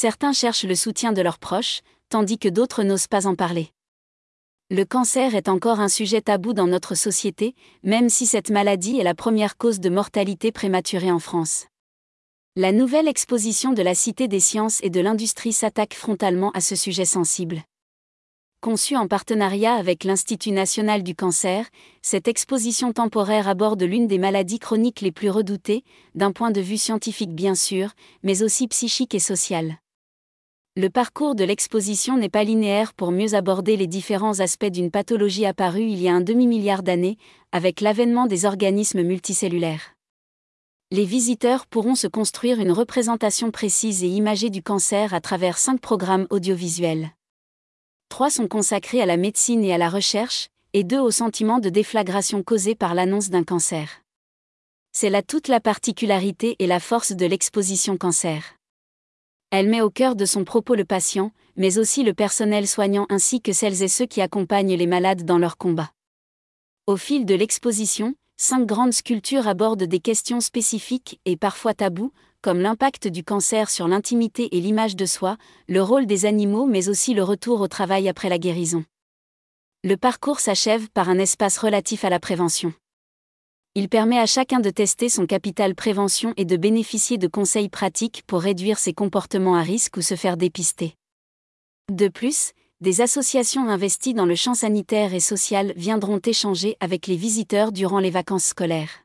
certains cherchent le soutien de leurs proches, tandis que d'autres n'osent pas en parler. Le cancer est encore un sujet tabou dans notre société, même si cette maladie est la première cause de mortalité prématurée en France. La nouvelle exposition de la Cité des sciences et de l'industrie s'attaque frontalement à ce sujet sensible. Conçue en partenariat avec l'Institut national du cancer, cette exposition temporaire aborde l'une des maladies chroniques les plus redoutées, d'un point de vue scientifique bien sûr, mais aussi psychique et social. Le parcours de l'exposition n'est pas linéaire pour mieux aborder les différents aspects d'une pathologie apparue il y a un demi-milliard d'années, avec l'avènement des organismes multicellulaires. Les visiteurs pourront se construire une représentation précise et imagée du cancer à travers cinq programmes audiovisuels. Trois sont consacrés à la médecine et à la recherche, et deux au sentiment de déflagration causé par l'annonce d'un cancer. C'est là toute la particularité et la force de l'exposition cancer. Elle met au cœur de son propos le patient, mais aussi le personnel soignant ainsi que celles et ceux qui accompagnent les malades dans leur combat. Au fil de l'exposition, cinq grandes sculptures abordent des questions spécifiques et parfois tabous, comme l'impact du cancer sur l'intimité et l'image de soi, le rôle des animaux mais aussi le retour au travail après la guérison. Le parcours s'achève par un espace relatif à la prévention. Il permet à chacun de tester son capital prévention et de bénéficier de conseils pratiques pour réduire ses comportements à risque ou se faire dépister. De plus, des associations investies dans le champ sanitaire et social viendront échanger avec les visiteurs durant les vacances scolaires.